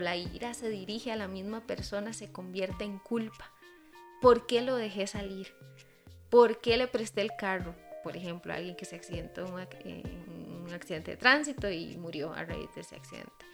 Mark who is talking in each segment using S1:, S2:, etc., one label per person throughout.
S1: la ira se dirige a la misma persona se convierte en culpa. ¿Por qué lo dejé salir? ¿Por qué le presté el carro? Por ejemplo, alguien que se accidentó en un accidente de tránsito y murió a raíz de ese accidente.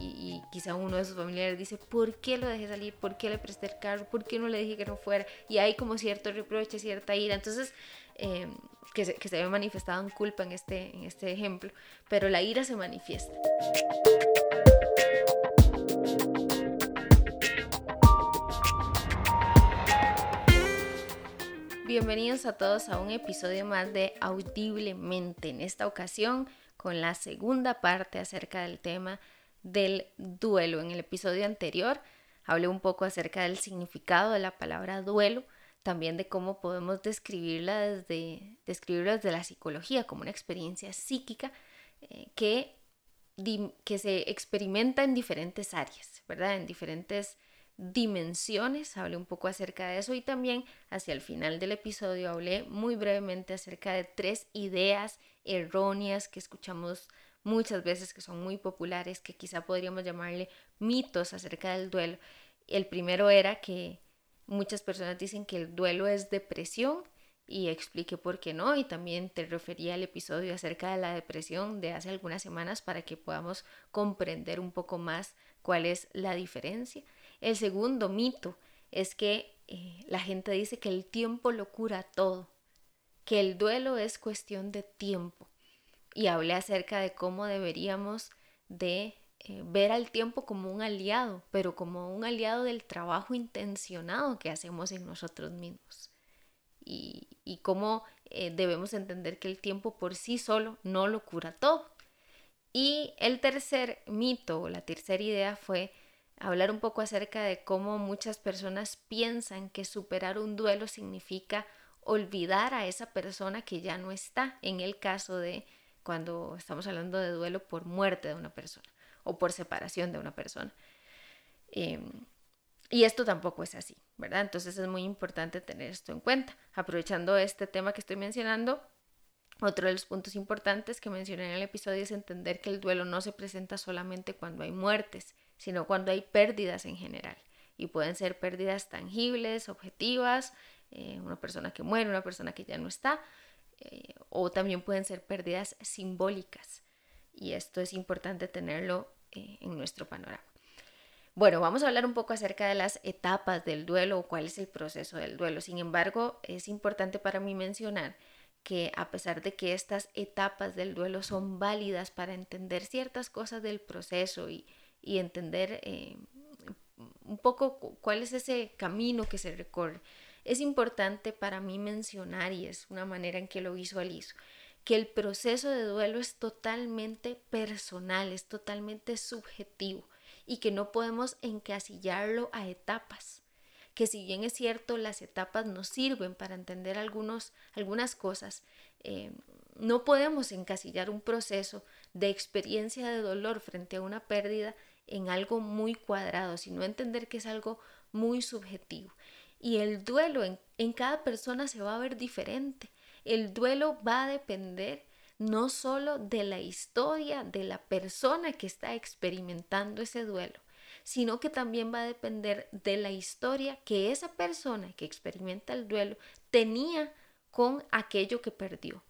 S1: Y, quizá uno de sus familiares dice, ¿por qué lo dejé salir? ¿Por qué le presté el carro? ¿Por qué no le dije que no fuera? Y hay como cierto reproche, cierta ira. Entonces, eh, que, se, que ve manifestado en culpa este, en este ejemplo, pero la ira se manifiesta. Bienvenidos a todos a un episodio más de Audiblemente, en esta ocasión con la segunda parte acerca del tema del duelo. En el episodio anterior hablé un poco acerca del significado de la palabra duelo, también de cómo podemos describirla desde, describirla desde la psicología como una experiencia psíquica eh, que, que se experimenta en diferentes áreas, ¿verdad? En diferentes dimensiones, hablé un poco acerca de eso y también hacia el final del episodio hablé muy brevemente acerca de tres ideas erróneas que escuchamos muchas veces que son muy populares, que quizá podríamos llamarle mitos acerca del duelo. El primero era que muchas personas dicen que el duelo es depresión y expliqué por qué no y también te refería al episodio acerca de la depresión de hace algunas semanas para que podamos comprender un poco más cuál es la diferencia. El segundo mito es que eh, la gente dice que el tiempo lo cura todo, que el duelo es cuestión de tiempo. Y hablé acerca de cómo deberíamos de eh, ver al tiempo como un aliado, pero como un aliado del trabajo intencionado que hacemos en nosotros mismos. Y, cómo eh, debemos entender que el tiempo por sí solo no lo cura todo. Y el tercer mito, la tercera idea fue hablar un poco acerca de cómo muchas personas piensan que superar un duelo significa olvidar a esa persona que ya no está, en el caso de cuando estamos hablando de duelo por muerte de una persona o por separación de una persona. Em, y esto tampoco es así, ¿verdad? Entonces es muy importante tener esto en cuenta. Aprovechando este tema que estoy mencionando, otro de los puntos importantes que mencioné en el episodio es entender que el duelo no se presenta solamente cuando hay muertes, sino cuando hay pérdidas en general. Y pueden ser pérdidas tangibles, objetivas, eh, una persona que muere, una persona que ya no está, eh, o también pueden ser pérdidas simbólicas. Y esto es importante tenerlo eh, en nuestro panorama. Bueno, vamos a hablar un poco acerca de las etapas del duelo o cuál es el proceso del duelo. Sin embargo, es importante para mí mencionar que a pesar de que estas etapas del duelo son válidas para entender ciertas cosas del proceso y, y entender eh, un poco cuál es ese camino que se recorre. Es importante para mí mencionar, y es una manera en que lo visualizo, que el proceso de duelo es totalmente personal, es totalmente subjetivo y que no podemos encasillarlo a etapas. Que si bien es cierto, las etapas nos sirven para entender algunos, algunas cosas, eh, no podemos encasillar un proceso de experiencia de dolor frente a una pérdida en algo muy cuadrado, sino entender que es algo muy subjetivo. Y el duelo en, en cada persona se va a ver diferente. El duelo va a depender no solo de la historia de la persona que está experimentando ese duelo, sino que también va a depender de la historia que esa persona que experimenta el duelo tenía con aquello que perdió,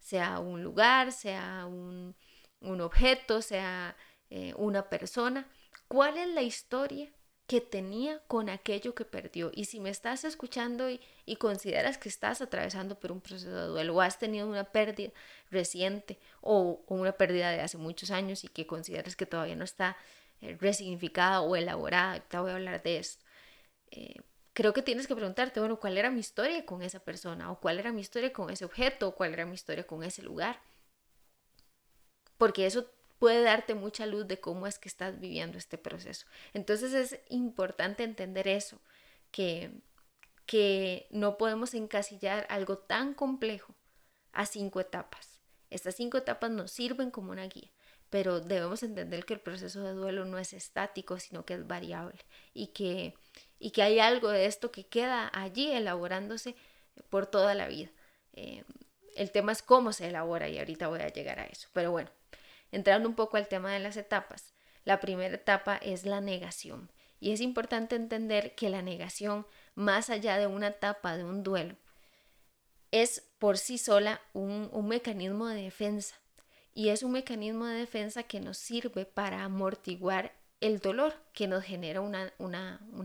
S1: sea un lugar, sea un, un objeto, sea eh, una persona, cuál es la historia que tenía con aquello que perdió. Y si me estás escuchando y, consideras que estás atravesando por un proceso de duelo o has tenido una pérdida reciente o, una pérdida de hace muchos años y que consideras que todavía no está eh, resignificada o elaborada, te voy a hablar de esto. Eh, creo que tienes que preguntarte, bueno, ¿cuál era mi historia con esa persona? ¿O cuál era mi historia con ese objeto? ¿O cuál era mi historia con ese lugar? Porque eso puede darte mucha luz de cómo es que estás viviendo este proceso. Entonces es importante entender eso, que, que no podemos encasillar algo tan complejo a cinco etapas. Estas cinco etapas nos sirven como una guía, pero debemos entender que el proceso de duelo no es estático, sino que es variable y que, y que hay algo de esto que queda allí elaborándose por toda la vida. Eh, el tema es cómo se elabora y ahorita voy a llegar a eso. Pero bueno, Entrando un poco al tema de las etapas, La primera etapa es la negación. Y es importante entender que la negación, más allá de una etapa de un duelo, es por sí sola un, mecanismo de defensa. Y es un mecanismo de defensa que nos sirve para amortiguar el dolor que nos genera una,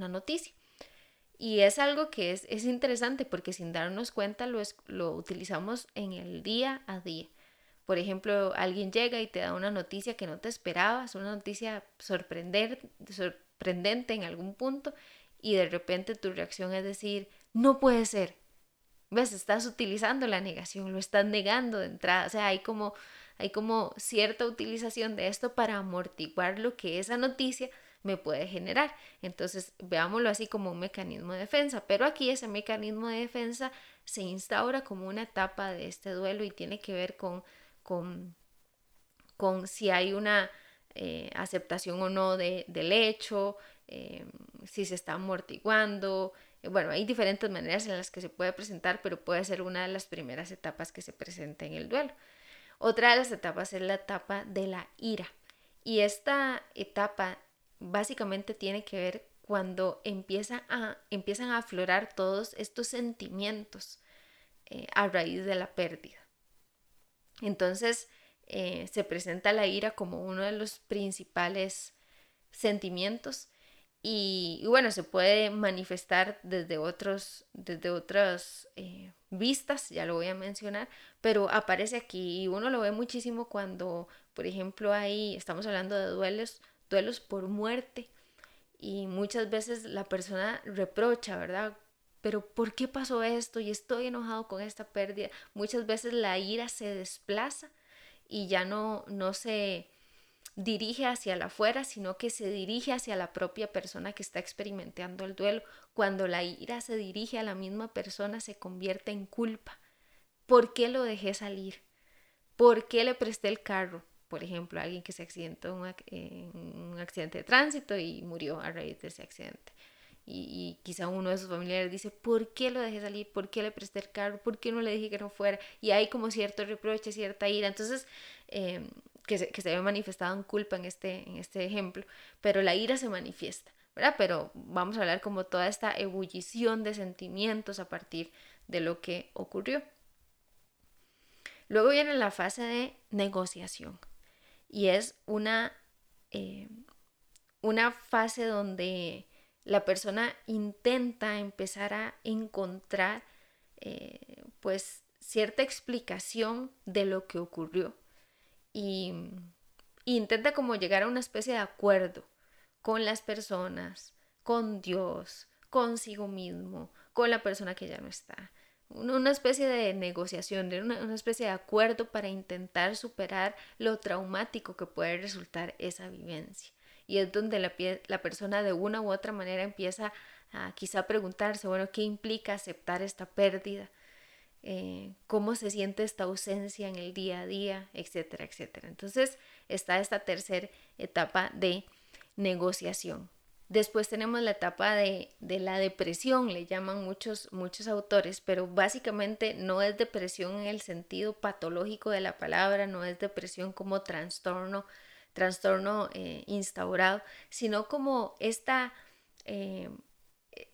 S1: noticia. Y es algo que es, es, interesante porque sin darnos cuenta lo, lo utilizamos en el día a día. Por ejemplo, alguien llega y te da una noticia que no te esperabas, una noticia sorprender, sorprendente en algún punto, y de repente tu reacción es decir, no puede ser. ¿Ves? Estás utilizando la negación, lo estás negando de entrada. O sea, hay como, hay como cierta utilización de esto para amortiguar lo que esa noticia me puede generar. Entonces, veámoslo así como un mecanismo de defensa. Pero aquí ese mecanismo de defensa se instaura como una etapa de este duelo y tiene que ver con con, con si hay una eh, aceptación o no de, del hecho, eh, si se está amortiguando. Eh, bueno, hay diferentes maneras en las que se puede presentar, pero puede ser una de las primeras etapas que se presenta en el duelo. Otra de las etapas es la etapa de la ira. Y esta etapa básicamente tiene que ver cuando a, empiezan a aflorar todos estos sentimientos a raíz de la pérdida. Entonces eh, se presenta la ira como uno de los principales sentimientos y, bueno, se puede manifestar desde otros, desde otras eh, vistas, ya lo voy a mencionar, pero aparece aquí y uno lo ve muchísimo cuando, por ejemplo, ahí estamos hablando de duelos, duelos por muerte y muchas veces la persona reprocha, ¿verdad? Pero ¿por qué pasó esto? Y estoy enojado con esta pérdida. Muchas veces la ira se desplaza y ya no, no se dirige hacia la afuera, sino que se dirige hacia la propia persona que está experimentando el duelo. Cuando la ira se dirige a la misma persona, se convierte en culpa. ¿Por qué lo dejé salir? ¿Por qué le presté el carro? Por ejemplo, alguien que se accidentó en un accidente de tránsito y murió a raíz de ese accidente y, quizá uno de sus familiares dice, ¿por qué lo dejé salir? ¿Por qué le presté el carro? ¿Por qué no le dije que no fuera? Y hay como cierto reproche, cierta ira. Entonces, em, que, se, que se ve manifestado en culpa en este, en este ejemplo, pero la ira se manifiesta, ¿verdad? Pero vamos a hablar como toda esta ebullición de sentimientos a partir de lo que ocurrió. Luego viene la fase de negociación y es una, eh, una fase donde la persona intenta empezar a encontrar eh, pues cierta explicación de lo que ocurrió y, intenta como llegar a una especie de acuerdo con las personas, con Dios, consigo mismo, con la persona que ya no está. Una especie de negociación, una especie de acuerdo para intentar superar lo traumático que puede resultar esa vivencia y es donde la, la persona de una u otra manera empieza a quizá preguntarse, bueno, ¿qué implica aceptar esta pérdida? Eh, ¿Cómo se siente esta ausencia en el día a día? Etcétera, etcétera. Entonces está esta tercera etapa de negociación. Después tenemos la etapa de, de, la depresión, le llaman muchos, muchos autores, pero básicamente no es depresión en el sentido patológico de la palabra, no es depresión como trastorno trastorno eh, instaurado, sino como esta, eh,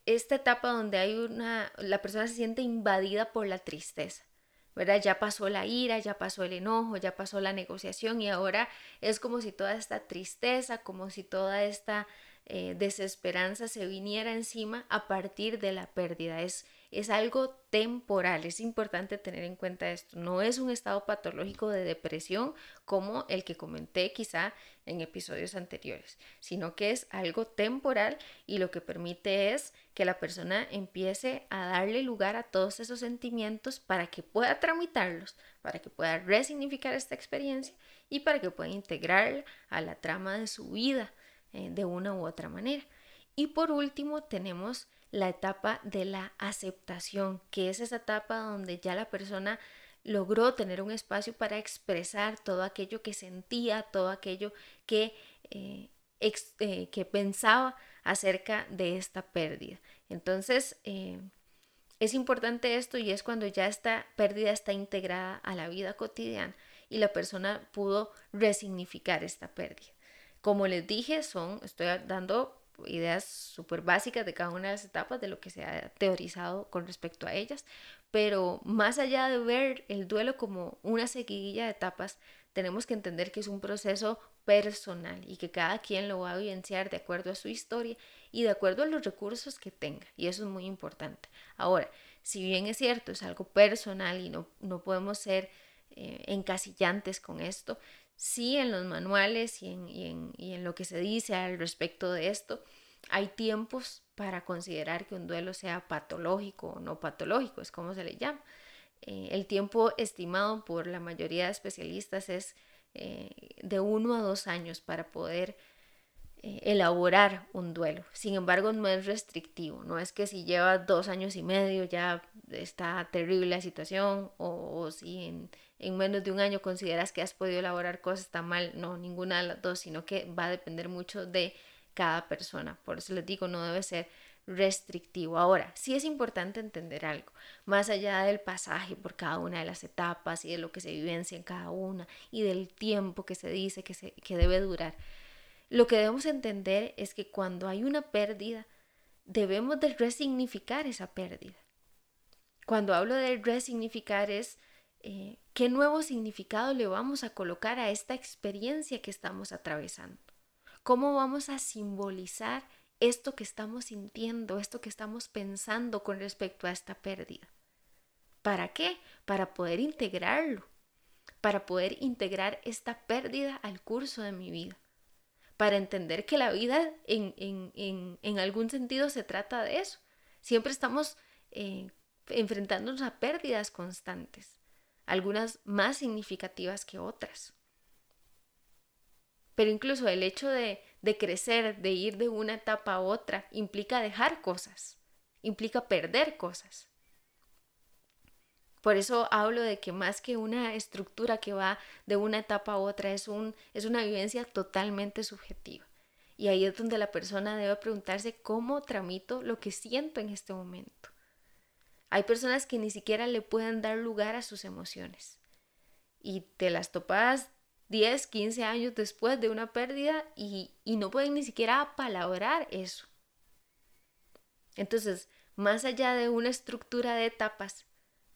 S1: esta etapa donde hay una, la persona se siente invadida por la tristeza. ¿verdad? Ya pasó la ira, ya pasó el enojo, ya pasó la negociación y ahora es como si toda esta tristeza, como si toda esta eh, desesperanza se viniera encima a partir de la pérdida. Es, es algo temporal, es importante tener en cuenta esto. No es un estado patológico de depresión como el que comenté quizá en episodios anteriores, sino que es algo temporal y lo que permite es que la persona empiece a darle lugar a todos esos sentimientos para que pueda tramitarlos, para que pueda resignificar esta experiencia y para que pueda integrarla a la trama de su vida eh, de una u otra manera. Y por último tenemos la etapa de la aceptación, que es esa etapa donde ya la persona logró tener un espacio para expresar todo aquello que sentía, todo aquello que, eh, eh, que pensaba acerca de esta pérdida. Entonces, eh, es importante esto y es cuando ya esta pérdida está integrada a la vida cotidiana y la persona pudo resignificar esta pérdida. Como les dije, son, estoy dando ideas súper básicas de cada una de las etapas de lo que se ha teorizado con respecto a ellas, pero más allá de ver el duelo como una seguidilla de etapas, tenemos que entender que es un proceso personal y que cada quien lo va a vivenciar de acuerdo a su historia y de acuerdo a los recursos que tenga. Y eso es muy importante. Ahora, si bien es cierto, es algo personal y no, no podemos ser eh, encasillantes con esto, sí en los manuales y en, lo que se dice al respecto de esto, hay tiempos para considerar que un duelo sea patológico o no patológico, es como se le llama. Eh, el tiempo estimado por la mayoría de especialistas es eh, de uno a dos años para poder eh, elaborar un duelo. Sin embargo, no es restrictivo, no es que si llevas dos años y medio ya está terrible la situación o, si en, menos de un año consideras que has podido elaborar cosas, está mal, no, ninguna de las dos, sino que va a depender mucho de cada persona. Por eso les digo, no debe ser restrictivo. Ahora, sí es importante entender algo, más allá del pasaje por cada una de las etapas y de lo que se vivencia en cada una y del tiempo que se dice que, se, que debe durar. Lo que debemos entender es que cuando hay una pérdida, debemos de resignificar esa pérdida. Cuando hablo de resignificar es eh, qué nuevo significado le vamos a colocar a esta experiencia que estamos atravesando. ¿Cómo vamos a simbolizar esto que estamos sintiendo, esto que estamos pensando con respecto a esta pérdida? ¿Para qué? Para poder integrarlo, para poder integrar esta pérdida al curso de mi vida para entender que la vida en, en, en, algún sentido se trata de eso. Siempre estamos eh, enfrentándonos a pérdidas constantes, algunas más significativas que otras. Pero incluso el hecho de, crecer, de ir de una etapa a otra, implica dejar cosas, implica perder cosas. Por eso hablo de que más que una estructura que va de una etapa a otra, es, es una vivencia totalmente subjetiva. Y ahí es donde la persona debe preguntarse cómo tramito lo que siento en este momento. Hay personas que ni siquiera le pueden dar lugar a sus emociones. Y te las topas 10, 15 años después de una pérdida y, no pueden ni siquiera apalabrar eso. Entonces, más allá de una estructura de etapas,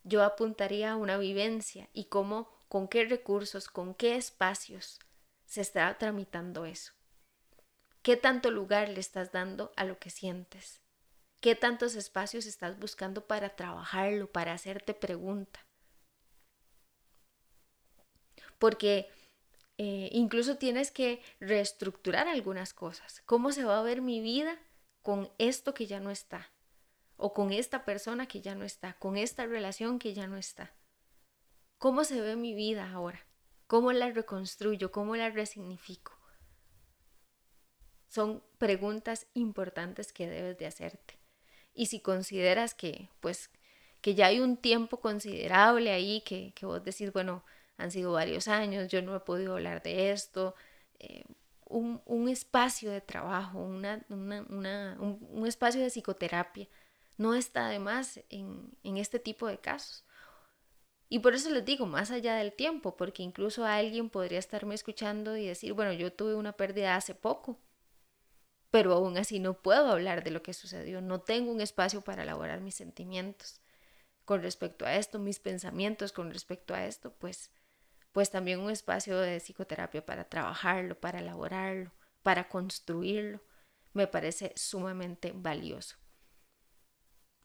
S1: yo apuntaría a una vivencia y cómo, con qué recursos, con qué espacios se está tramitando eso. ¿Qué tanto lugar le estás dando a lo que sientes? ¿Qué tantos espacios estás buscando para trabajarlo, para hacerte pregunta? Porque eh, incluso tienes que reestructurar algunas cosas. ¿Cómo se va a ver mi vida con esto que ya no está? o con esta persona que ya no está, con esta relación que ya no está. ¿Cómo se ve mi vida ahora? ¿Cómo la reconstruyo? ¿Cómo la resignifico? Son preguntas importantes que debes de hacerte. Y si consideras que, pues, que ya hay un tiempo considerable ahí, que, que vos decís, bueno, han sido varios años, yo no he podido hablar de esto, eh, un, un, espacio de trabajo, una, una, una, un, un espacio de psicoterapia, no está de más en, este tipo de casos. Y por eso les digo, más allá del tiempo, porque incluso alguien podría estarme escuchando y decir, bueno, yo tuve una pérdida hace poco, pero aún así no puedo hablar de lo que sucedió, no tengo un espacio para elaborar mis sentimientos con respecto a esto, mis pensamientos con respecto a esto, pues, pues también un espacio de psicoterapia para trabajarlo, para elaborarlo, para construirlo, me parece sumamente valioso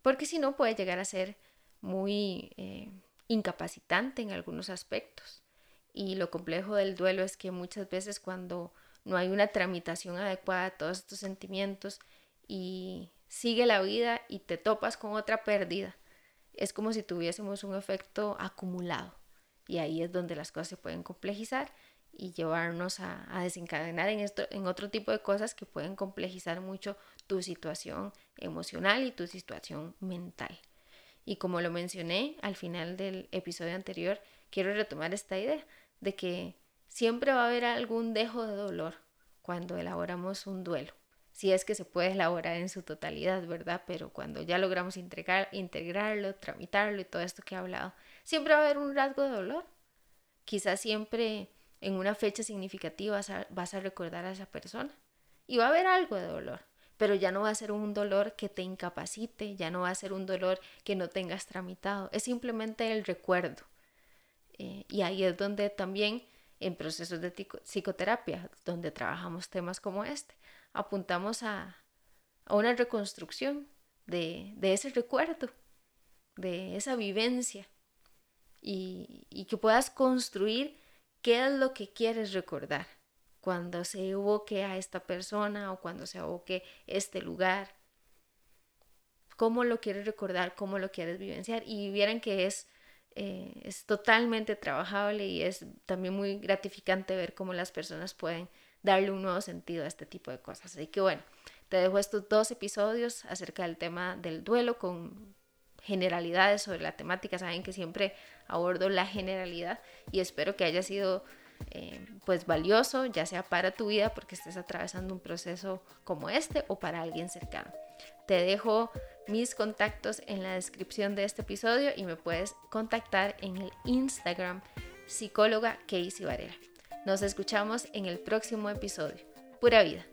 S1: porque si no puede llegar a ser muy eh, incapacitante en algunos aspectos. Y lo complejo del duelo es que muchas veces cuando no hay una tramitación adecuada de todos estos sentimientos y sigue la vida y te topas con otra pérdida, es como si tuviésemos un efecto acumulado. Y ahí es donde las cosas se pueden complejizar y llevarnos a, a, desencadenar en, esto, en otro tipo de cosas que pueden complejizar mucho tu situación emocional y tu situación mental. Y como lo mencioné al final del episodio anterior, quiero retomar esta idea de que siempre va a haber algún dejo de dolor cuando elaboramos un duelo. Si es que se puede elaborar en su totalidad, ¿verdad? Pero cuando ya logramos integrar, integrarlo, tramitarlo y todo esto que he hablado, siempre va a haber un rasgo de dolor. Quizás siempre en una fecha significativa vas a, recordar a esa persona y va a haber algo de dolor, pero ya no va a ser un dolor que te incapacite, ya no va a ser un dolor que no tengas tramitado, es simplemente el recuerdo. Eh, y ahí es donde también en procesos de psicoterapia, donde trabajamos temas como este, apuntamos a, una reconstrucción de, ese recuerdo, de esa vivencia, y, que puedas construir qué es lo que quieres recordar cuando se evoque a esta persona o cuando se evoque este lugar. Cómo lo quieres recordar, cómo lo quieres vivenciar. Y vieran que es, eh, es totalmente trabajable y es también muy gratificante ver cómo las personas pueden darle un nuevo sentido a este tipo de cosas. Así que bueno, te dejo estos dos episodios acerca del tema del duelo con generalidades sobre la temática. Saben que siempre abordo la generalidad y espero que haya sido eh, pues valioso, ya sea para tu vida porque estés atravesando un proceso como este o para alguien cercano. Te dejo mis contactos en la descripción de este episodio y me puedes contactar en el Instagram psicóloga Casey Varela. Nos escuchamos en el próximo episodio. Pura vida.